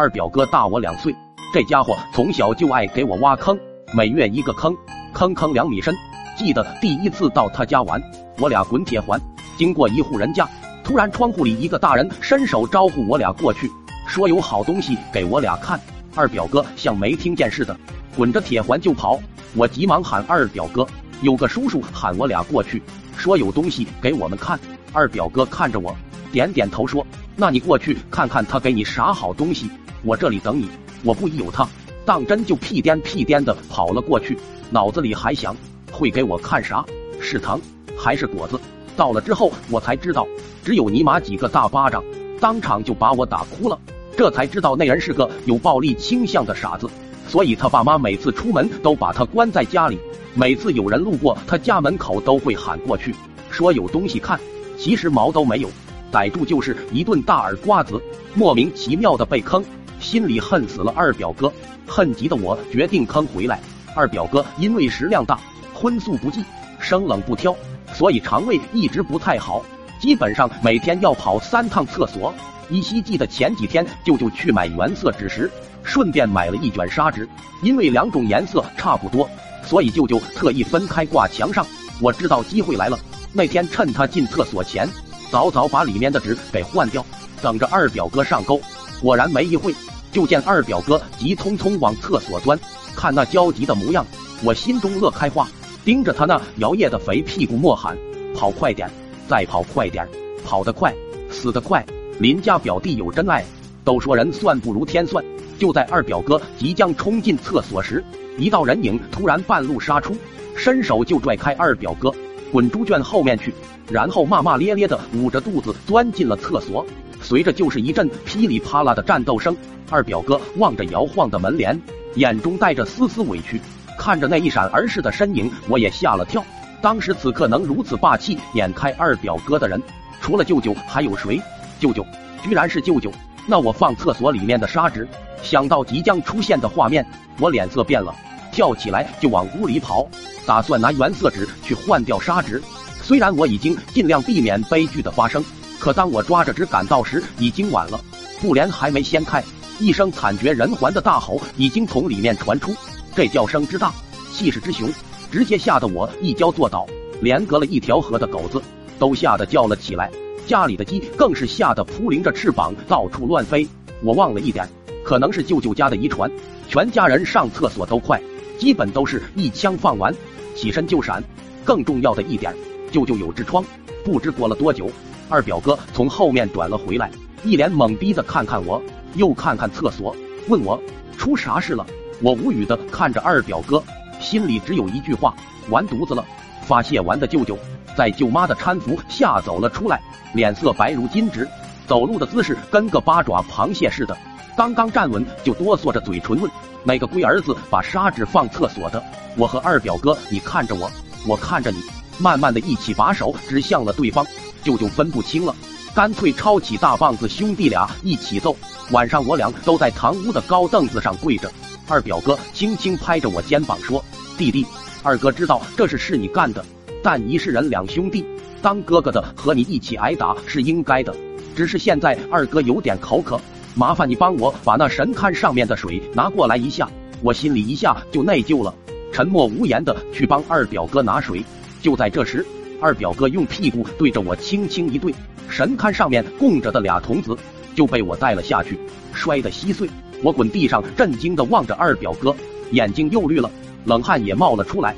二表哥大我两岁，这家伙从小就爱给我挖坑，每月一个坑，坑坑两米深。记得第一次到他家玩，我俩滚铁环，经过一户人家，突然窗户里一个大人伸手招呼我俩过去，说有好东西给我俩看。二表哥像没听见似的，滚着铁环就跑。我急忙喊二表哥，有个叔叔喊我俩过去，说有东西给我们看。二表哥看着我，点点头说：“那你过去看看他给你啥好东西，我这里等你。”我不疑有他，当真就屁颠屁颠的跑了过去，脑子里还想。会给我看啥？是糖还是果子？到了之后，我才知道，只有尼玛几个大巴掌，当场就把我打哭了。这才知道那人是个有暴力倾向的傻子，所以他爸妈每次出门都把他关在家里。每次有人路过他家门口，都会喊过去，说有东西看。其实毛都没有，逮住就是一顿大耳刮子。莫名其妙的被坑，心里恨死了二表哥，恨极的我决定坑回来。二表哥因为食量大。荤素不忌，生冷不挑，所以肠胃一直不太好，基本上每天要跑三趟厕所。依稀记得前几天舅舅去买原色纸时，顺便买了一卷砂纸，因为两种颜色差不多，所以舅舅特意分开挂墙上。我知道机会来了，那天趁他进厕所前，早早把里面的纸给换掉，等着二表哥上钩。果然没一会，就见二表哥急匆匆往厕所钻，看那焦急的模样，我心中乐开花。盯着他那摇曳的肥屁股，莫喊跑快点，再跑快点，跑得快死得快。邻家表弟有真爱，都说人算不如天算。就在二表哥即将冲进厕所时，一道人影突然半路杀出，伸手就拽开二表哥，滚猪圈后面去，然后骂骂咧咧的捂着肚子钻进了厕所。随着就是一阵噼里啪啦的战斗声。二表哥望着摇晃的门帘，眼中带着丝丝委屈。看着那一闪而逝的身影，我也吓了跳。当时此刻能如此霸气撵开二表哥的人，除了舅舅还有谁？舅舅，居然是舅舅！那我放厕所里面的砂纸，想到即将出现的画面，我脸色变了，跳起来就往屋里跑，打算拿原色纸去换掉砂纸。虽然我已经尽量避免悲剧的发生，可当我抓着纸赶到时，已经晚了。布帘还没掀开，一声惨绝人寰的大吼已经从里面传出。这叫声之大，气势之雄，直接吓得我一跤坐倒，连隔了一条河的狗子都吓得叫了起来，家里的鸡更是吓得扑棱着翅膀到处乱飞。我忘了一点，可能是舅舅家的遗传，全家人上厕所都快，基本都是一枪放完，起身就闪。更重要的一点，舅舅有痔疮。不知过了多久，二表哥从后面转了回来，一脸懵逼的看看我，又看看厕所，问我出啥事了。我无语的看着二表哥，心里只有一句话：完犊子了！发泄完的舅舅在舅妈的搀扶下走了出来，脸色白如金纸，走路的姿势跟个八爪螃蟹似的。刚刚站稳，就哆嗦着嘴唇问：“哪个龟儿子把砂纸放厕所的？”我和二表哥，你看着我，我看着你，慢慢的一起把手指向了对方。舅舅分不清了，干脆抄起大棒子，兄弟俩一起揍。晚上我俩都在堂屋的高凳子上跪着。二表哥轻轻拍着我肩膀说：“弟弟，二哥知道这事是你干的，但一世人两兄弟，当哥哥的和你一起挨打是应该的。只是现在二哥有点口渴，麻烦你帮我把那神龛上面的水拿过来一下。”我心里一下就内疚了，沉默无言的去帮二表哥拿水。就在这时，二表哥用屁股对着我轻轻一对，神龛上面供着的俩童子就被我带了下去，摔得稀碎。我滚地上，震惊的望着二表哥，眼睛又绿了，冷汗也冒了出来。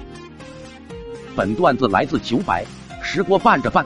本段子来自九百，石锅拌着饭。